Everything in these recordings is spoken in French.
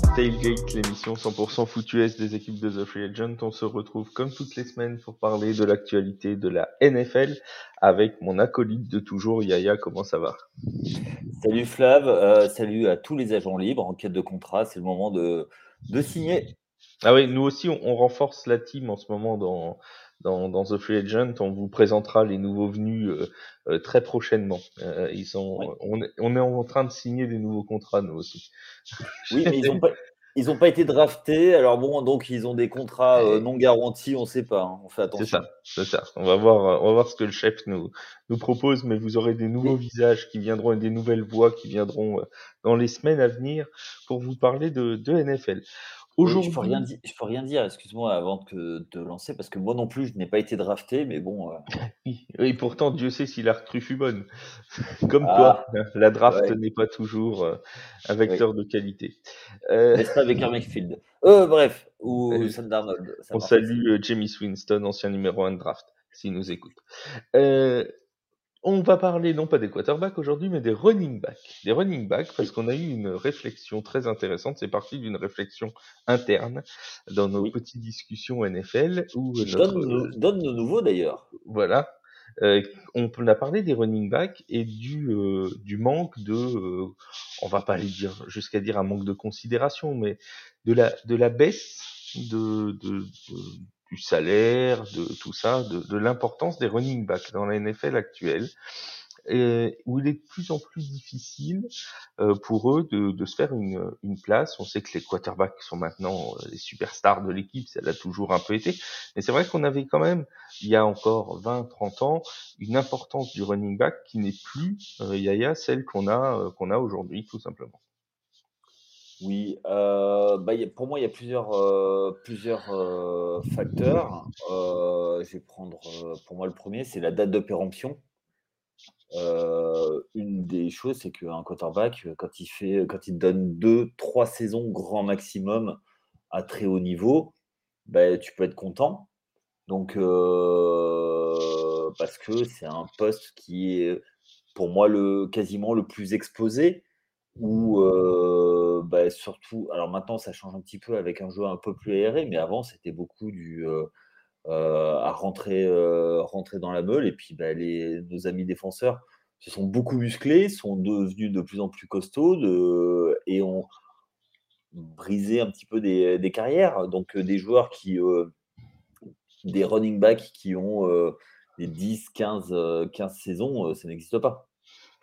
Tailgate, l'émission 100% foot US des équipes de The Free Agent. On se retrouve comme toutes les semaines pour parler de l'actualité de la NFL avec mon acolyte de toujours, Yaya. Comment ça va? Salut Flav, euh, salut à tous les agents libres en quête de contrat. C'est le moment de, de signer. Ah oui, nous aussi, on, on renforce la team en ce moment dans, dans, dans, The Free Agent. On vous présentera les nouveaux venus euh, euh, très prochainement. Euh, ils sont, Oui. on, est, on est en train de signer des nouveaux contrats, nous aussi. Oui, mais ils n'ont pas, ils ont pas été draftés. Alors bon, donc ils ont des contrats euh, non garantis, on ne sait pas. hein. On fait C'est attention. ça, c'est ça. On va voir, on va voir ce que le chef nous, nous propose, mais vous aurez des nouveaux visages qui viendront et des nouvelles voix qui viendront euh, dans les semaines à venir pour vous parler de, de NFL. Oui, je peux rien dire. Je peux rien dire. Excuse-moi avant que de te lancer parce que moi non plus, je n'ai pas été drafté, mais bon. euh, oui, et pourtant Dieu sait si la recrue fut bonne. Comme Ah, quoi, la draft ouais. n'est pas toujours euh, un vecteur de qualité. Euh, N'est-ce pas avec un Mayfield Euh, bref, ou Euh, Sam Darnold. on salue euh, Jamie Winston, ancien numéro 1 de draft, s'il nous écoute. Euh, on va parler non pas des quarterbacks aujourd'hui, mais des running backs. Des running backs parce qu'on a eu une réflexion très intéressante. C'est parti d'une réflexion interne dans nos Oui. petites discussions NFL où euh, notre, Donne, nous- donne de nouveau d'ailleurs. voilà, euh, on a parlé des running backs et du euh, du manque de, euh, on va pas aller dire jusqu'à dire un manque de considération, mais de la de la baisse de, de, de- du salaire, de tout ça, de, l'importance des running backs dans la NFL actuelle, où il est de plus en plus difficile euh, pour eux de, se faire une, une place. On sait que les quarterbacks sont maintenant euh, les superstars de l'équipe, ça l'a toujours un peu été, mais c'est vrai qu'on avait quand même, il y a encore 20-30 ans, une importance du running back qui n'est plus, euh, Yaya, celle qu'on a, euh, qu'on a aujourd'hui, tout simplement. Oui, euh, bah, pour moi, il y a plusieurs, euh, euh, facteurs. Je vais prendre, pour moi, le premier, c'est la date de péremption. Une des choses, c'est qu'un quarterback, quand il fait, quand il donne deux, trois saisons grand maximum à très haut niveau, bah, tu peux être content. Donc, parce que c'est un poste qui est, pour moi, le, quasiment le plus exposé où euh, bah, surtout, alors maintenant ça change un petit peu avec un jeu un peu plus aéré, mais avant c'était beaucoup du euh, euh, à rentrer, euh, rentrer dans la meule et puis bah, les, nos amis défenseurs se sont beaucoup musclés, sont devenus de plus en plus costauds de, et ont brisé un petit peu des, des carrières. Donc des joueurs qui, des running backs qui ont des 10, 15, euh, 15 saisons, ça n'existe pas.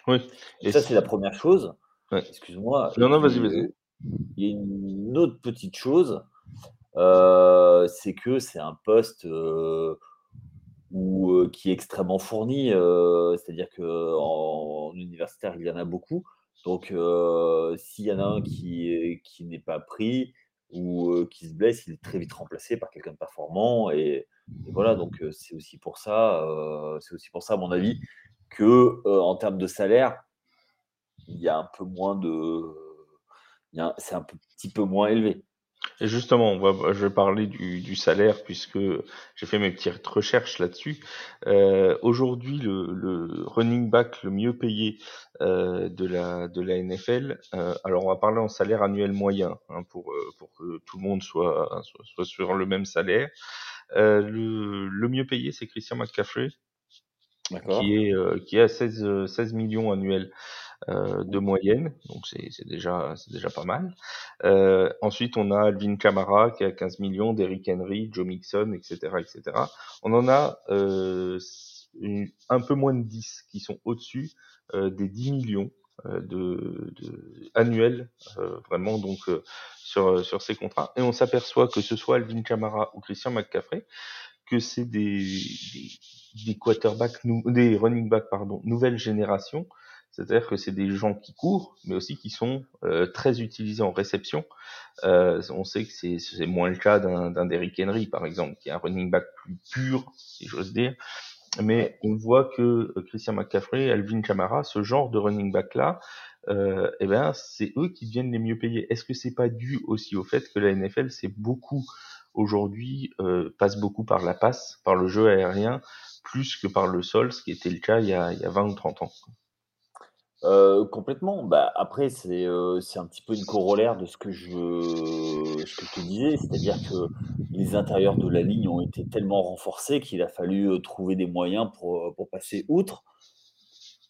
Oui. Et Et ça c'est la première chose. Ouais. Excuse-moi. Non, non, vas-y, vas-y. Il y a une autre petite chose, euh, c'est que c'est un poste euh, où, euh, qui est extrêmement fourni, c'est-à-dire qu'en en universitaire, il y en a beaucoup. Donc, s'il y en a un qui, qui n'est pas pris ou qui se blesse, il est très vite remplacé par quelqu'un de performant. Et, et voilà, donc c'est aussi pour ça, c'est aussi pour ça, à mon avis, que en termes de salaire, il y a un peu moins de, c'est un petit peu moins élevé. Et justement, on va, je vais parler du, du salaire puisque j'ai fait mes petites recherches là-dessus. Euh, Aujourd'hui, le, le running back le mieux payé euh, de la de la NFL. euh, alors, on va parler en salaire annuel moyen hein, pour pour que tout le monde soit soit, soit sur le même salaire. Le, le mieux payé, c'est Christian McCaffrey qui est qui est à 16 euh, 16 millions annuels de moyenne, donc c'est déjà déjà pas mal. Euh, ensuite, on a Alvin Kamara qui a 15 millions, Derrick Henry, Joe Mixon, etc., etc. On en a euh, un peu moins de 10 qui sont au-dessus euh, des 10 millions euh, de, euh, vraiment donc euh, sur sur ces contrats. Et on s'aperçoit que ce soit Alvin Kamara ou Christian McCaffrey, que c'est des, des quarterbacks, des running backs pardon, nouvelle génération c'est-à-dire que c'est des gens qui courent, mais aussi qui sont euh, très utilisés en réception. Euh, on sait que c'est moins le cas d'un d'un Derrick Henry, par exemple, qui est un running back plus pur, si j'ose dire. Mais on voit que euh, Christian McCaffrey, Alvin Kamara, ce genre de running back là, euh, eh ben c'est eux qui deviennent les mieux payés. Est-ce que c'est pas dû aussi au fait que la NFL c'est beaucoup aujourd'hui euh, passe beaucoup par la passe, par le jeu aérien, plus que par le sol, ce qui était le cas il y a, il y a 20 ou 30 ans? Complètement. Bah, après c'est, un petit peu une corollaire de ce que je que te disais, c'est-à-dire que les intérieurs de la ligne ont été tellement renforcés qu'il a fallu, trouver des moyens pour, pour passer outre.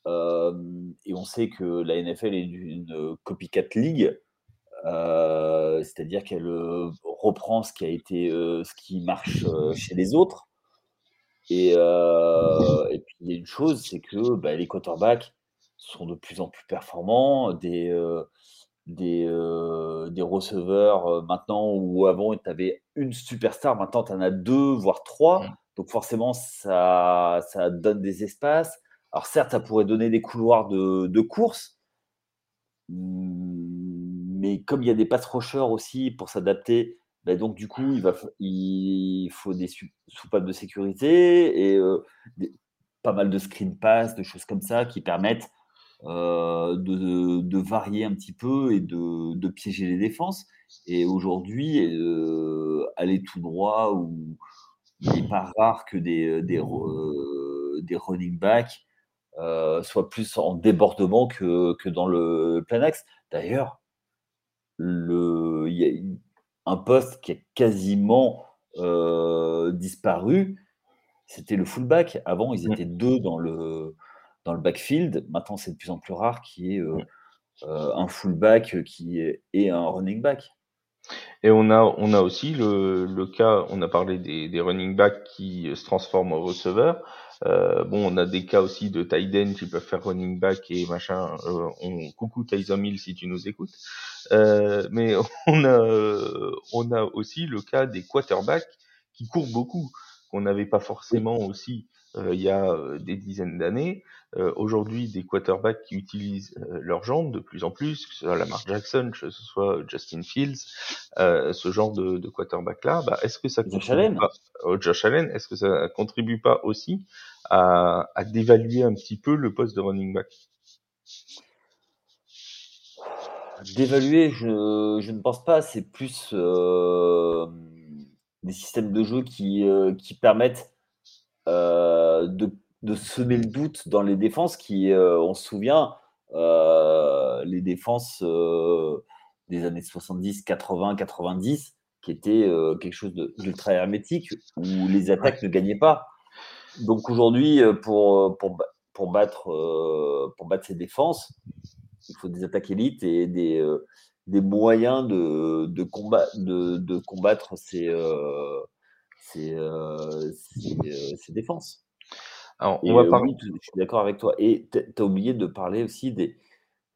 Et on sait que la NFL est une, copycat league, c'est-à-dire qu'elle, reprend ce qui a été, ce qui marche, chez les autres et puis il y a une chose, c'est que, bah, les quarterbacks sont de plus en plus performants, des, heu, des, heu, des receveurs, heu, maintenant où avant tu avais une superstar, maintenant tu en as 2 voire 3 Mmh. donc forcément ça ça donne des espaces. Alors certes, ça pourrait donner des couloirs de de course mmh, mais comme il y a des pass rushers aussi pour s'adapter, bah, donc du coup, il va il faut des soupapes de sécurité et des pas mal de screen pass, de choses comme ça qui permettent, heu, de de varier un petit peu et de de piéger les défenses et aujourd'hui, heu, aller tout droit ou il n'est pas rare que des, des des running back, heu, soient plus en débordement que que dans le plein axe. D'ailleurs le il y a un poste qui a quasiment, disparu, c'était le fullback. Avant, ils Mmh. étaient 2 dans le dans le backfield. Maintenant, c'est de plus en plus rare qu'il y ait, Mmh. heu, un fullback qui est et un running back. Et on a on a aussi le le cas, on a parlé des des running backs qui, se transforment en receveurs. Bon, on a des cas aussi de tight end qui peuvent faire running back et machin, on coucou Taysom Hill si tu nous écoutes. Mais on a, on a aussi le cas des quarterbacks qui courent beaucoup, qu'on n'avait pas forcément aussi, heu, il y a, heu, des dizaines d'années. Heu, aujourd'hui, des quarterbacks qui utilisent, heu, leurs jambes de plus en plus, que ce soit Lamar Jackson, que ce soit Justin Fields, ce genre de de quarterback-là, bah, est-ce que ça Josh contribue Allen. pas heu, Josh Allen, est-ce que ça contribue pas aussi à à dévaluer un petit peu le poste de running back? D'évaluer, je je ne pense pas, c'est plus, des systèmes de jeu qui, permettent, de de semer le doute dans les défenses qui, heu, on se souvient, heu, les défenses, heu, des années 70-80-90 qui étaient, quelque chose d'ultra hermétique où les Ouais. attaques ne gagnaient pas. Donc aujourd'hui, pour, pour ba pour battre, pour battre ces défenses, il faut des attaques élites et des, des moyens de de combat de de combattre ces, ces défenses. Alors on va heu, parler oui, je suis d'accord avec toi et tu as oublié de parler aussi des,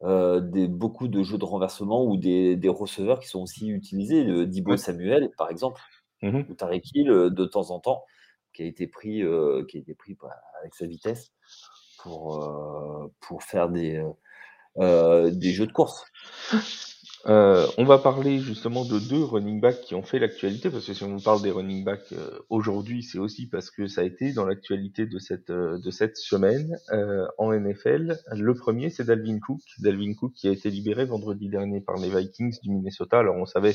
heu, des beaucoup de jeux de renversement ou des des receveurs qui sont aussi utilisés, heu, Deebo ouais. Samuel, par exemple, Mmh ou Tyreek Hill, heu, de temps en temps, qui a été pris, qui a été pris, bah, avec sa vitesse pour, pour faire des, des jeux de course. Heu, on va parler justement de 2 running backs qui ont fait l'actualité, parce que si on parle des running backs, heu, aujourd'hui, c'est aussi parce que ça a été dans l'actualité de cette, heu, de cette semaine, heu, en NFL. Le premier, c'est Dalvin Cook. Dalvin Cook qui a été libéré vendredi dernier par les Vikings du Minnesota. Alors on savait,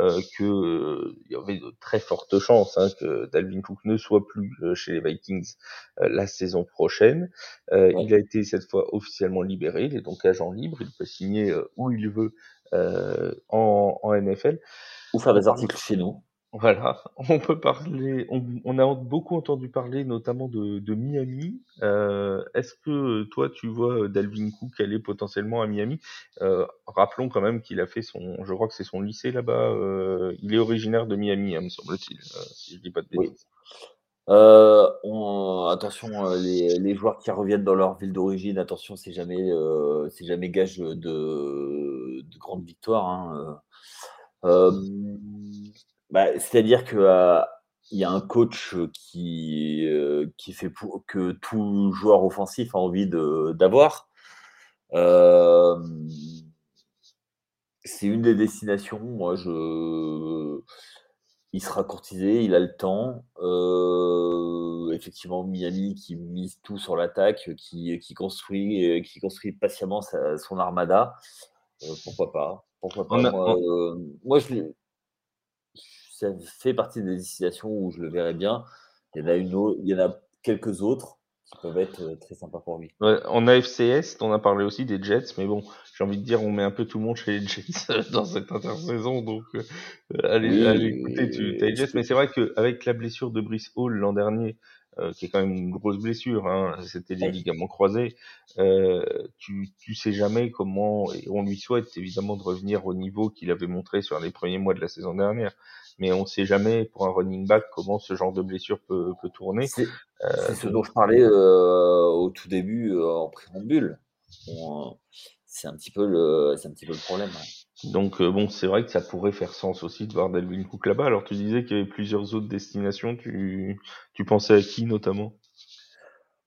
heu, que, heu, il y avait de très fortes chances, hein, que Dalvin Cook ne soit plus, chez les Vikings, la saison prochaine. Ouais. il a été cette fois officiellement libéré, il est donc agent libre, il peut signer, où il veut euh, en, en NFL. Ou faire des articles chez nous. voilà, on peut parler, on, on a beaucoup entendu parler notamment de, de Miami. Euh, Est-ce que toi tu vois Dalvin Cook aller potentiellement à Miami? Euh, Rappelons quand même qu'il a fait son, je crois que c'est son lycée là-bas. euh, il est originaire de Miami, hein, me semble-t-il, euh, si je dis pas de Oui. On attention, heu, les joueurs qui reviennent dans leur ville d'origine, attention, c'est jamais, heu, c'est jamais gage, de de grande victoire, hein, bah, c'est-à-dire que, il y a un coach, qui, qui fait que tout joueur offensif a envie d'avoir. C'est une des destinations, moi je Il sera courtisé, il a le temps. Heu, effectivement, Miami qui mise tout sur l'attaque, qui qui construit, heu, qui construit patiemment sa son armada. Heu, pourquoi pas? Pourquoi pas? Moi, je ça fait partie des destinations où je le verrais bien. Il y en a une au il y en a quelques autres qui peuvent être euh, très sympas pour lui. Ouais, en AFCS, on a parlé aussi des Jets, mais bon, j'ai envie de dire, on met un peu tout le monde chez les Jets dans cette intersaison, donc euh, allez, Oui, allez écoutez, tu les je Jets, mais c'est vrai qu'avec la blessure de Brice Hall l'an dernier, euh, qui est quand même une grosse blessure, hein, c'était Ouais. ligaments croisés, euh, tu, tu sais jamais comment, et on lui souhaite évidemment de revenir au niveau qu'il avait montré sur les premiers mois de la saison dernière, mais on sait jamais pour un running back comment ce genre de blessure peut, peut tourner. C'est Euh, ce dont je parlais euh, au tout début euh, en préambule. On, euh, c'est un petit peu le, c'est un petit peu le problème. ouais. Donc euh, bon, c'est vrai que ça pourrait faire sens aussi de voir Dalvin Cook là-bas. Alors tu disais qu'il y avait plusieurs autres destinations. Tu, tu pensais à qui notamment?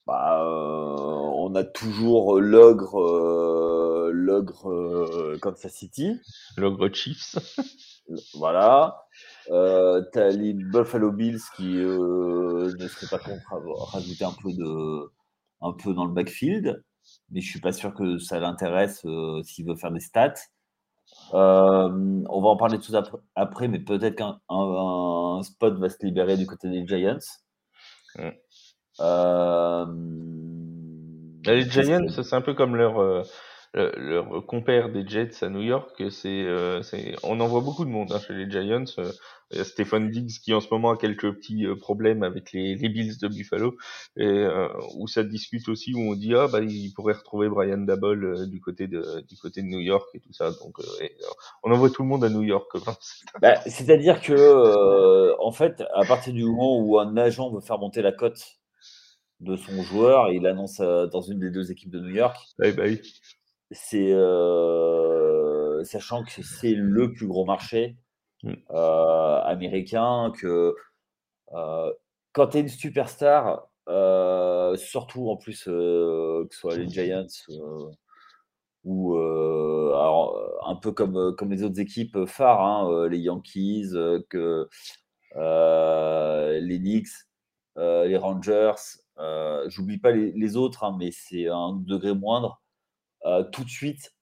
Bah, euh, on a toujours l'ogre, euh, l'ogre euh, Kansas City. L'ogre Chiefs. Voilà. Euh, t'as les Buffalo Bills qui euh, ne seraient pas contre avoir rajouté un peu de, un peu dans le backfield, mais je suis pas sûr que ça l'intéresse euh, s'il veut faire des stats. Euh, on va en parler tout après, après mais peut-être qu'un un, un spot va se libérer du côté des Giants. Euh, les Giants, c'est un peu comme leur, euh, le- leur compère des Jets à New York. C'est, euh, on en voit beaucoup de monde hein, chez les Giants. Euh, Il y a Stephen Diggs qui en ce moment a quelques petits euh, problèmes avec les, les Bills de Buffalo, et où ça discute aussi, où on dit ah bah il pourrait retrouver Brian Dabble du côté de du côté de New York et tout ça. Donc et, on envoie tout le monde à New York. Bah, C'est-à-dire que, euh, en fait, à partir du moment où un agent veut faire monter la cote de son joueur, il annonce euh, dans une des deux équipes de New York, Ouais, bah oui. C'est euh, sachant que c'est le plus gros marché Mm. euh, américain, que euh, quand tu es une superstar, surtout en plus que ce soit les Giants ou alors, un peu comme, comme les autres équipes phares, hein, les Yankees, que, les Knicks, les Rangers, j'oublie pas les, les autres, hein, mais c'est un degré moindre. Euh, tout de suite,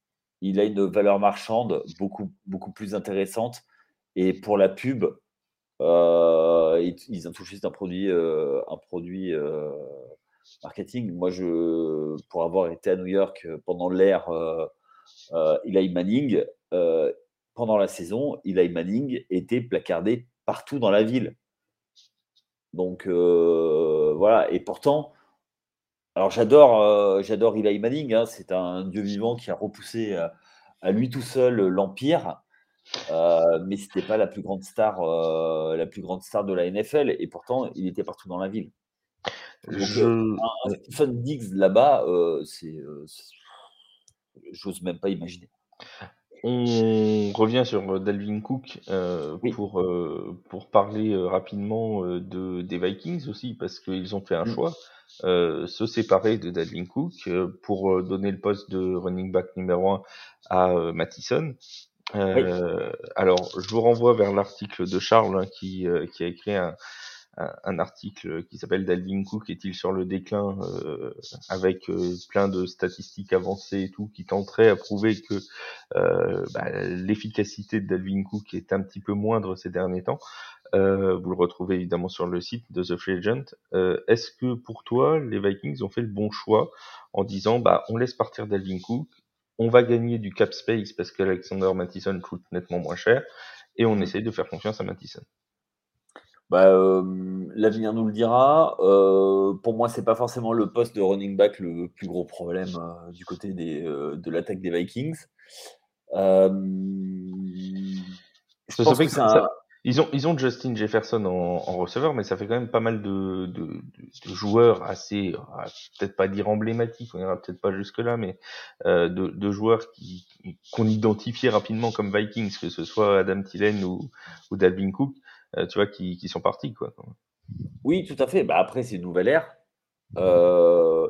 il a une valeur marchande beaucoup, beaucoup plus intéressante. Et pour la pub, euh, ils, ils ont suite un produit, euh, un produit marketing. Moi, je, pour avoir été à New York pendant l'ère Eli Manning, pendant la saison, Eli Manning était placardé partout dans la ville. Donc voilà, et pourtant, alors j'adore, euh, j'adore Eli Manning, hein, c'est un dieu vivant qui a repoussé euh, à lui tout seul l'empire, euh, mais c'était pas la plus grande star, euh, la plus grande star de la NFL, et pourtant il était partout dans la ville. Donc euh, Je, un, un Stephen Diggs là-bas, euh, c'est, euh, j'ose même pas imaginer. On revient sur euh, Dalvin Cook euh, Oui. pour, euh, pour parler euh, rapidement euh, de, des Vikings aussi, parce qu'ils ont fait un Mm. choix, euh, se séparer de Dalvin Cook euh, pour euh, donner le poste de running back numéro 1 à euh, Mattison. Oui. Alors, je vous renvoie vers l'article de Charles hein, qui, euh, qui a écrit un, un, un article qui s'appelle Dalvin Cook est-il sur le déclin euh, avec euh, plein de statistiques avancées et tout qui tenteraient à prouver que euh, bah, l'efficacité de Dalvin Cook est un petit peu moindre ces derniers temps. Euh, vous le retrouvez évidemment sur le site de The Free Agent. Euh, Est-ce que pour toi, les Vikings ont fait le bon choix en disant bah on laisse partir Dalvin Cook, on va gagner du cap space parce qu'Alexander Mattison coûte nettement moins cher et on Mm. essaye de faire confiance à Mattison? Bah, euh, l'avenir nous le dira. Pour moi, c'est pas forcément le poste de running back le plus gros problème du côté des, de l'attaque des Vikings. Je pense que que ça- un. Ils ont, Justin Jefferson en, receveur, mais ça fait quand même pas mal de, joueurs assez, ah, peut-être pas dire emblématiques, on ira peut-être pas jusque là, mais euh, de, joueurs qu'on identifiait rapidement comme Vikings, que ce soit Adam Thielen ou, Dalvin Cook, euh, tu vois, qui, sont partis quoi. Oui, tout à fait. Bah, après, c'est une nouvelle ère. Euh,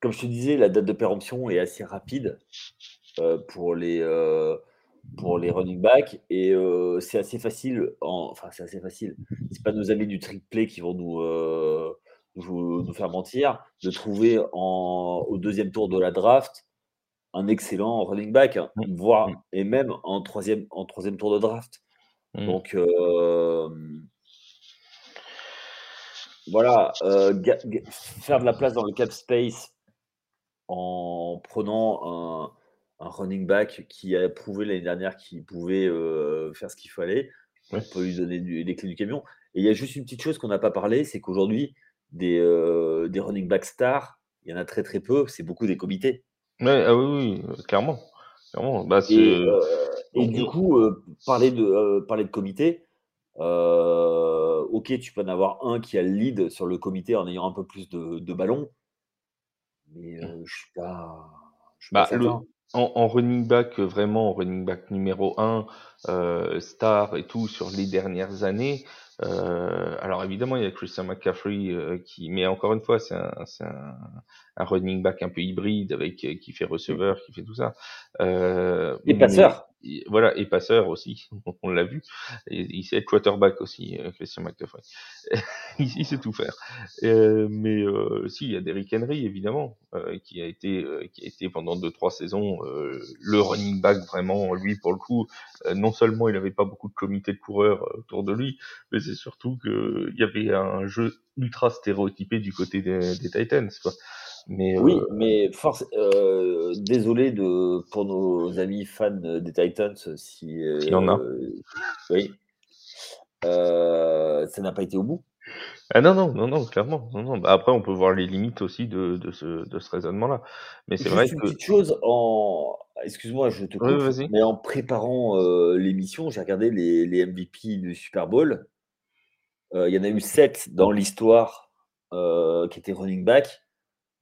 comme je te disais, la date de péremption est assez rapide pour les pour les running backs et euh, c'est assez facile. En... Enfin, c'est assez facile. C'est pas nos amis du trick play qui vont nous euh, nous, nous faire mentir de trouver en, au deuxième tour de la draft un excellent running back, hein, Mm. voire Mm. et même en troisième en troisième tour de draft. Mm. Donc euh, voilà, faire de la place dans le cap space en prenant un, un running back qui a prouvé l'année dernière qu'il pouvait euh, faire ce qu'il fallait. On peut lui donner les clés du camion. Et il y a juste une petite chose qu'on n'a pas parlé, c'est qu'aujourd'hui, des, euh, des running back stars, il y en a très très peu, c'est beaucoup des comités. Ouais, ah oui, oui, clairement. Bah, et, euh, du coup, parler, de, parler de comité, ok, tu peux en avoir un qui a le lead sur le comité en ayant un peu plus de, de ballons, mais je suis pas. Je suis pas bah, en, running back, vraiment en running back numéro 1, euh, star et tout sur les dernières années. Euh, alors évidemment, il y a Christian McCaffrey euh, qui, mais encore une fois, c'est un, un, un, running back un peu hybride avec qui fait receveur, qui fait tout ça. et passeur voilà, et passeur aussi, on l'a vu. Et, il sait être quarterback aussi, euh, Christian McCaffrey. il, sait tout faire. Euh, mais euh, si, il y a Derrick Henry, évidemment, euh, qui a été qui a été pendant deux trois saisons le running back vraiment. Lui, pour le coup, non seulement il n'avait pas beaucoup de comités de coureurs autour de lui, mais c'est surtout qu'il y avait un jeu ultra stéréotypé du côté des, des Titans. Quoi oui, euh, mais force, euh, désolé de, pour nos amis fans des Titans si. Euh, y en a. oui. ça n'a pas été au bout. Ah non, non, non, non, clairement. Non, non. Bah, après, on peut voir les limites aussi de, de ce, de ce raisonnement-là. Mais c'est vrai une petite chose en. Excuse-moi, je te coupe. mais en préparant l'émission, j'ai regardé les, les, MVP du Super Bowl. Il y en a eu sept dans l'histoire qui étaient running back.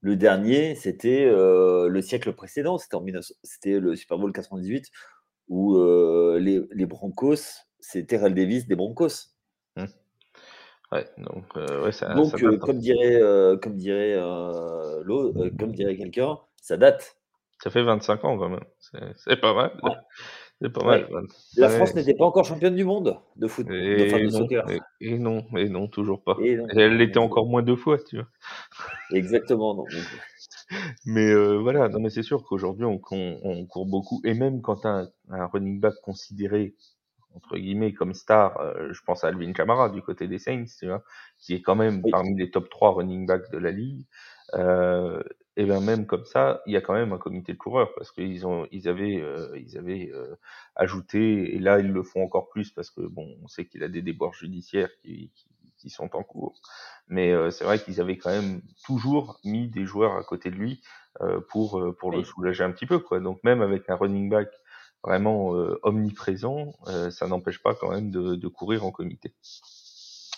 Le dernier, c'était euh, le siècle précédent, c'était, en c'était le Super Bowl 98, où euh, les, les, Broncos, c'est Terrell Davis des Broncos. Mmh. Ouais, donc, euh, ouais, ça, donc comme, dirait, comme dirait, comme dirait quelqu'un, ça date. Ça fait 25 ans quand même, c'est, pas mal. C'est pas mal. La France n'était pas encore championne du monde de foot, et de, soccer. Et, non, et non, toujours pas. Et, elle l'était encore moins deux fois, tu vois. Exactement, non. mais euh, voilà, non, mais c'est sûr qu'aujourd'hui on, on, court beaucoup, et même quand un, un running back considéré entre guillemets comme star, euh, je pense à Alvin Kamara du côté des Saints, tu vois, qui est quand même parmi les top 3 running backs de la ligue. Euh, et bien même comme ça, il y a quand même un comité de coureurs parce qu'ils ont, ils avaient, euh, ils avaient euh, ajouté et là ils le font encore plus parce que bon, on sait qu'il a des déboires judiciaires qui, qui, qui sont en cours, mais euh, c'est vrai qu'ils avaient quand même toujours mis des joueurs à côté de lui pour pour le soulager un petit peu quoi. Donc même avec un running back vraiment omniprésent, ça n'empêche pas quand même de, de courir en comité.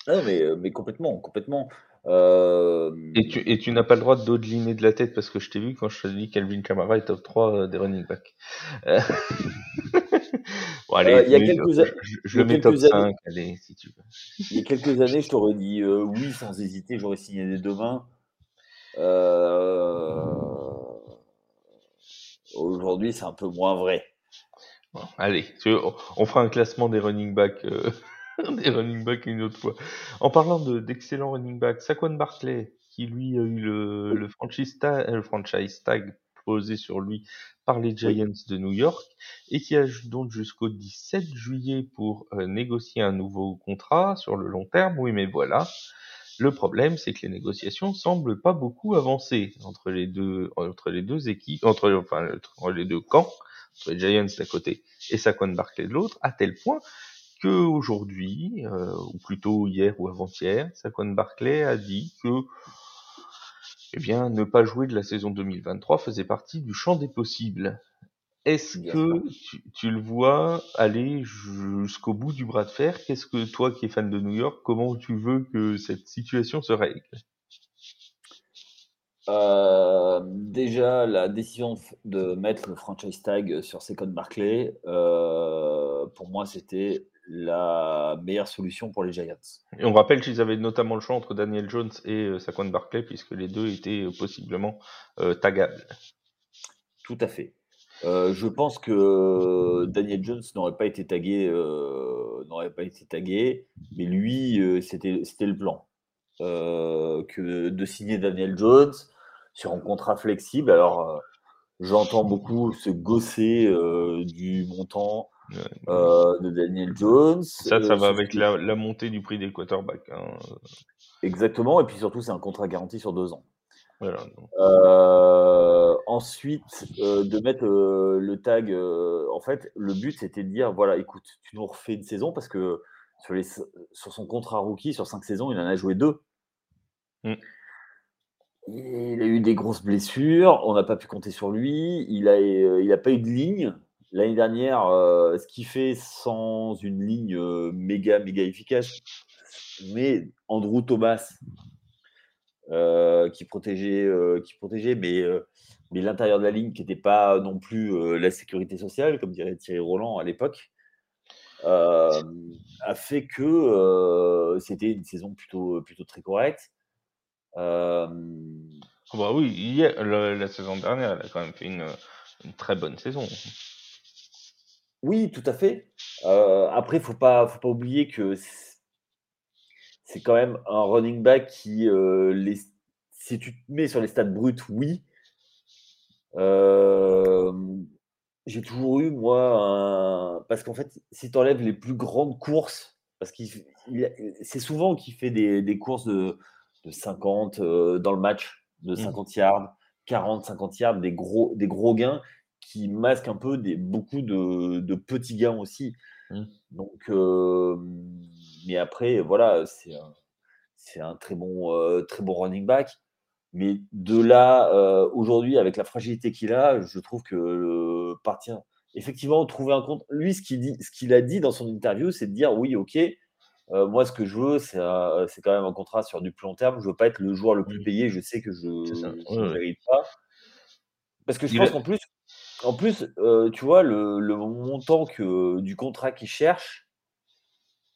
Non, mais, mais complètement, complètement. Euh, et tu, et tu n'as pas le droit de dodeliner de la tête parce que je t'ai vu quand je te dis qu'Alvin Kamara est top 3 euh, des running backs. bon, allez, il y a quelques années, je, le mets top 5, allez, si tu veux. Il y a quelques années, je t'aurais dit euh, oui sans hésiter, j'aurais signé des deux mains. Aujourd'hui, c'est un peu moins vrai. Bon, allez, on fera un classement des running backs des running backs une autre fois. En parlant d'excellents running backs, Saquon Barkley, qui lui a eu le, le, franchise, tag, le franchise tag posé sur lui par les Giants de New York et qui a donc jusqu'au 17 juillet pour euh, négocier un nouveau contrat sur le long terme. Oui, mais voilà. Le problème, c'est que les négociations semblent pas beaucoup avancer entre les deux, entre les deux équipes, entre, enfin, entre les deux camps, entre les Giants d'un côté et Saquon Barkley de l'autre, à tel point qu'aujourd'hui, euh, ou plutôt hier ou avant-hier, Saquon Barclay a dit que eh bien, ne pas jouer de la saison 2023 faisait partie du champ des possibles. Est-ce que tu, le vois aller jusqu'au bout du bras de fer? Qu'est-ce que toi qui es fan de New York, comment tu veux que cette situation se règle? Euh, déjà, la décision de mettre le franchise tag sur Saquon Barclay, euh, pour moi, c'était la meilleure solution pour les Giants. Et on rappelle qu'ils avaient notamment le choix entre Daniel Jones et euh, Saquon Barclay, puisque les deux étaient euh, possiblement euh, tagables. Tout à fait. je pense que Daniel Jones n'aurait pas été tagué, n'aurait pas été tagué, mais lui, c'était c'était le plan que de signer Daniel Jones sur un contrat flexible. Alors, j'entends beaucoup se gosser du montant euh, de Daniel Jones. Ça, ça euh, va avec la, la montée du prix des quarterbacks. hein. Exactement, et puis surtout, c'est un contrat garanti sur deux ans. Voilà. Euh, ensuite, euh, de mettre euh, le tag. euh, en fait, le but c'était de dire voilà, écoute, tu nous refais une saison parce que sur, les, sur son contrat rookie, sur cinq saisons, il en a joué deux. Mm. Il a eu des grosses blessures, on n'a pas pu compter sur lui. Il a, euh, il a pas eu de ligne. L'année dernière, euh, ce qu'il fait sans une ligne euh, méga, méga efficace, mais Andrew Thomas, euh, qui protégeait, qui protégeait mais, mais l'intérieur de la ligne qui n'était pas non plus la sécurité sociale, comme dirait Thierry Roland à l'époque, a fait que c'était une saison plutôt, plutôt très correcte. Bah oui, la, saison dernière, elle a quand même fait une très bonne saison. Oui, tout à fait. Euh, après, il ne faut pas, faut pas oublier que c'est- quand même un running back qui, euh, les, si tu te mets sur les stats bruts, oui. Euh, j'ai toujours eu, moi, un... parce qu'en fait, si tu enlèves les plus grandes courses, parce qu'il c'est souvent qu'il fait des, des courses de, de 50 euh, dans le match, de 50 yards, 40, 50 yards, des gros, des gros gains qui masquent un peu des, beaucoup de, de petits gains aussi. Mm. Donc, euh, mais après, voilà, c'est un, c'est un très bon, euh, très bon running back. Mais de là, euh, aujourd'hui, avec la fragilité qu'il a, je trouve que partir, effectivement, trouver un compte. Lui, ce qu'il dit, ce qu'il a dit dans son interview, c'est de dire oui, ok, moi, ce que je veux, c'est, un- c'est quand même un contrat sur du plus long terme. Je veux pas être le joueur le plus Mm. payé. Je sais que je Ouais, ne ouais. mérite pas. Parce que je Il pense a- qu'en plus, en plus, euh, tu vois, le, le montant que, du contrat qu'il cherche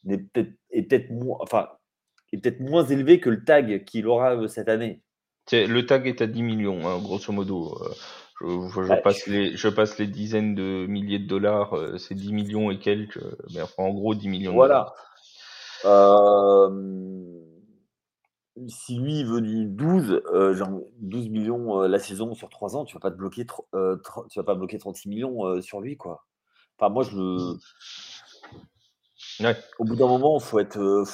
peut-être, est peut-être moins, enfin, est peut-être moins élevé que le tag qu'il aura euh, cette année. Le tag est à 10 millions, hein, grosso modo. Euh, Je, je Ouais, passe je- les, je passe les dizaines de milliers de dollars, c'est 10 millions et quelques, mais enfin, en gros 10 millions de dollars. Voilà. Euh, si lui il veut du 12, euh, genre 12 millions euh, la saison sur 3 ans, tu vas pas te bloquer, euh, tu vas pas bloquer 36 millions sur lui, quoi. Enfin, moi, je le. Ouais. Au bout d'un moment, il faut être.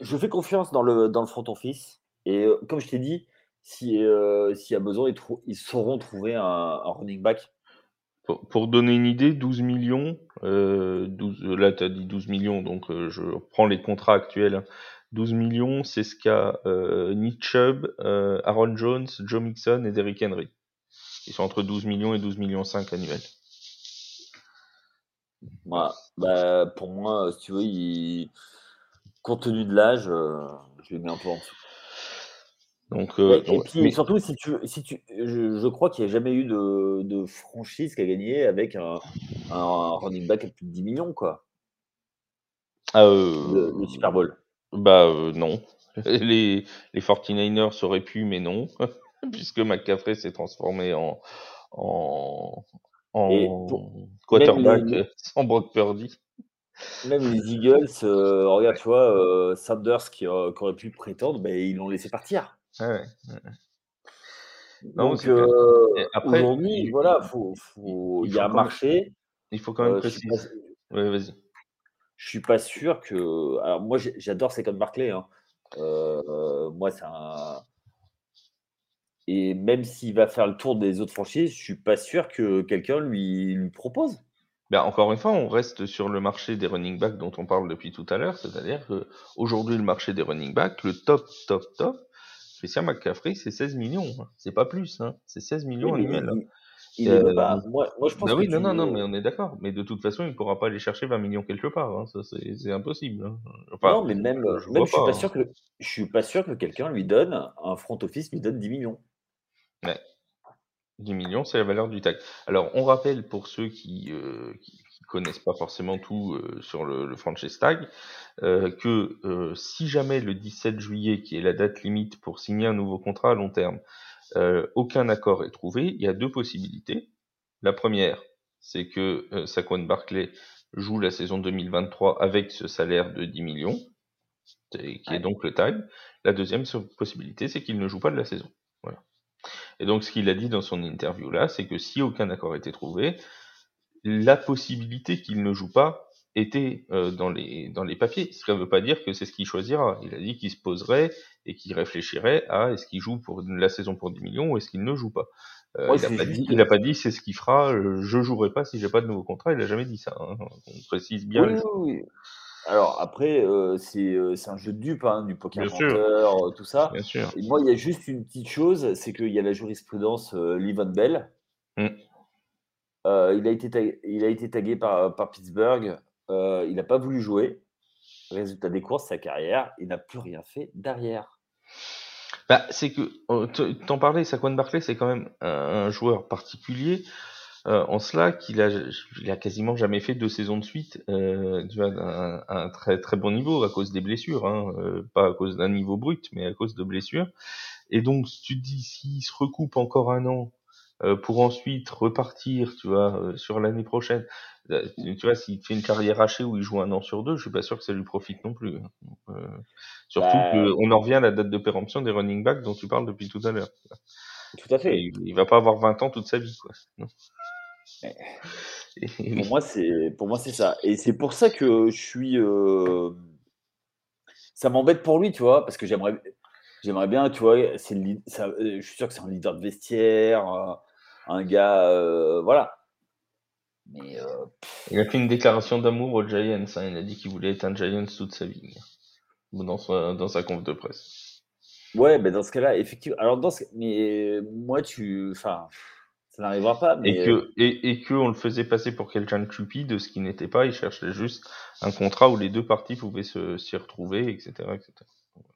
je fais confiance dans le, dans le front office. Et comme je t'ai dit, si, s'il y a besoin, ils, ils sauront trouver un, un running back. Pour, pour donner une idée, 12 millions, euh, 12, euh, là tu as dit 12 millions, donc euh, je reprends les contrats actuels. Hein. 12 millions, c'est ce qu'a euh, Nick Chubb, euh, Aaron Jones, Joe Mixon et Derrick Henry. Ils sont entre 12 millions et 12 millions 5 annuels. Bah, pour moi, si tu veux, il- compte tenu de l'âge, euh, je le mets un peu en dessous. Donc, euh, et donc- puis mais- surtout, si tu, si tu, je, je crois qu'il n'y a jamais eu de, de franchise qui a gagné avec un, un running back à plus de 10 millions, quoi, ah, euh, le, le Super Bowl. Bah euh, non. Les, les 49ers auraient pu, mais non. Puisque McCaffrey s'est transformé en, en, Et en pour- quarterback même les- sans Brock Purdy. Même les Eagles, euh, regarde, tu vois, euh, Sanders qui, qui aurait pu prétendre, ben, ils l'ont laissé partir. Ah ouais. Non, Donc c'est clair. Et après, aujourd'hui, il- voilà, il- faut, faut- il il y a faut un quand même- marché. Il faut quand même je suis préciser. pas- Ouais, vas-y. Je suis pas sûr que. Alors moi, j'adore Saquon Barclay. Hein. Euh, moi, c'est un. Et même s'il va faire le tour des autres franchises, je suis pas sûr que quelqu'un lui, lui propose. Ben, encore une fois, on reste sur le marché des running backs dont on parle depuis tout à l'heure, c'est-à-dire que aujourd'hui le marché des running backs, le top, top, top, Christian McCaffrey, c'est 16 millions, hein. c'est pas plus, hein. c'est 16 millions Oui, annuels. Il, Euh, moi, moi, je pense Bah oui, que non, tu- non, non, mais on est d'accord. Mais de toute façon, il pourra pas aller chercher 20 millions quelque part. Hein. Ça, c'est c'est impossible. hein. Enfin, non, mais même, je même je suis pas, pas hein. sûr que je suis pas sûr que quelqu'un lui donne un front office lui donne 10 millions. 10 millions, c'est la valeur du tag. Alors, on rappelle pour ceux qui, euh, qui connaissent pas forcément tout euh, sur le, le franchise tag, euh, que euh, si jamais le 17 juillet, qui est la date limite pour signer un nouveau contrat à long terme, euh, aucun accord est trouvé, il y a deux possibilités. La première, c'est que euh, Saquon Barclay joue la saison 2023 avec ce salaire de 10 millions, qui est donc le tag. La deuxième possibilité, c'est qu'il ne joue pas de la saison. Voilà. Et donc, ce qu'il a dit dans son interview là, c'est que si aucun accord était trouvé, la possibilité qu'il ne joue pas était euh, dans, les, dans les papiers. Ce qui ne veut pas dire que c'est ce qu'il choisira. Il a dit qu'il se poserait et qu'il réfléchirait à est-ce qu'il joue pour la saison pour 10 millions ou est-ce qu'il ne joue pas. Euh, il n'a pas, dit, pas dit c'est ce qu'il fera, je jouerai pas si j'ai pas de nouveau contrat, il a jamais dit ça. Hein. On précise bien. Oui, oui, Alors après, euh, c'est un jeu de dupe, hein, du poker menteur, tout ça. Bien sûr. Et moi, il y a juste une petite chose, c'est qu'il y a la jurisprudence euh, Bell. Mmh. il, a été tagué, il a été tagué par, par Pittsburgh euh, il n'a pas voulu jouer. Résultat des courses, sa carrière, il n'a plus rien fait derrière. Bah, c'est que, oh, t'en parlais, Saquon Barclay, c'est quand même un, joueur particulier. Euh, en cela qu'il a, il a quasiment jamais fait deux saisons de suite euh, un, très très bon niveau à cause des blessures, hein, euh, pas à cause d'un niveau brut, mais à cause de blessures. Et donc, si tu te dis s'il se recoupe encore un an euh, pour ensuite repartir, tu vois, euh, sur l'année prochaine. Euh, tu vois, s'il fait une carrière hachée où il joue un an sur deux, je suis pas sûr que ça lui profite non plus. Hein. surtout bah, qu'on en revient à la date de péremption des running backs dont tu parles depuis tout à l'heure. Tout à fait. il, va pas avoir 20 ans toute sa vie, quoi. pour moi, c'est pour moi c'est ça. Et c'est pour ça que je suis. Ça m'embête pour lui, tu vois, parce que j'aimerais. J'aimerais bien, tu vois, c'est je suis sûr que c'est un leader de vestiaire, un gars, euh, voilà. Mais, euh, il a fait une déclaration d'amour aux Giants. Hein. Il a dit qu'il voulait être un Giants toute sa vie. Dans sa, dans sa conf de presse. Ouais, mais dans ce cas-là, effectivement. Alors, dans mais moi, tu. Enfin, ça n'arrivera pas. Mais... Et que, et, et que on le faisait passer pour quelqu'un de cupide, ce qui n'était pas. Il cherchait juste un contrat où les deux parties pouvaient s'y retrouver, etc., etc.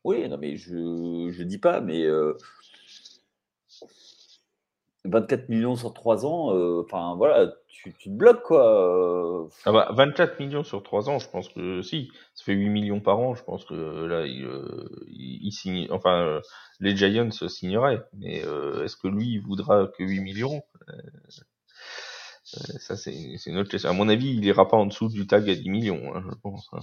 Oui, non, mais je ne dis pas, mais. Euh, 24 millions sur 3 ans, euh, enfin voilà, tu, tu, te bloques quoi. Ah bah, 24 millions sur 3 ans, je pense que si, ça fait 8 millions par an, je pense que là, il, euh, il, signe, enfin, euh, les Giants signeraient, mais est-ce que lui, il voudra que 8 millions? Ça, c'est une autre question. À mon avis, il ira pas en dessous du tag à 10 millions, hein, je pense. Hein.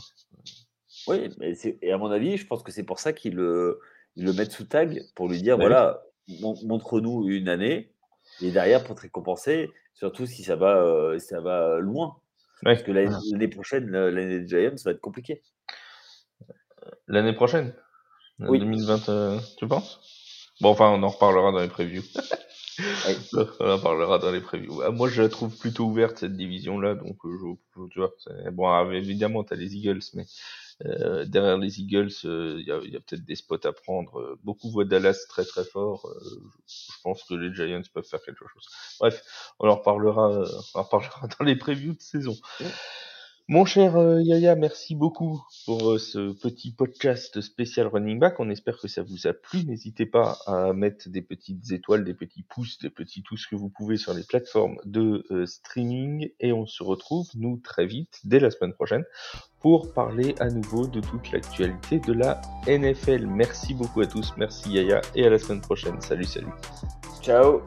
Oui, mais et à mon avis, je pense que c'est pour ça qu'ils le, le mettent sous tag, pour lui dire, bah voilà, montre-nous une année, et derrière, pour te récompenser, surtout si ça va, euh, ça va loin. Parce que l'année prochaine, l'année des Giants, ça va être compliqué. L'année prochaine? Oui. 2020, euh, tu penses? Bon, enfin, on en reparlera dans les previews. on en parlera dans les previews. Ah, moi, je la trouve plutôt ouverte, cette division-là. Donc, euh, je, tu vois, bon, évidemment, tu as les Eagles, mais euh, derrière les Eagles, euh, il y a, y a peut-être des spots à prendre. Euh, beaucoup voient Dallas très très fort. je pense que les Giants peuvent faire quelque chose. Bref, on en reparlera, on en reparlera dans les previews de saison. Mon cher euh, Yaya, merci beaucoup pour euh, ce petit podcast spécial Running Back. On espère que ça vous a plu. N'hésitez pas à mettre des petites étoiles, des petits pouces, des petits tout ce que vous pouvez sur les plateformes de euh, streaming. Et on se retrouve, nous, très vite, dès la semaine prochaine, pour parler à nouveau de toute l'actualité de la NFL. Merci beaucoup à tous. Merci Yaya et à la semaine prochaine. Salut, salut. Ciao.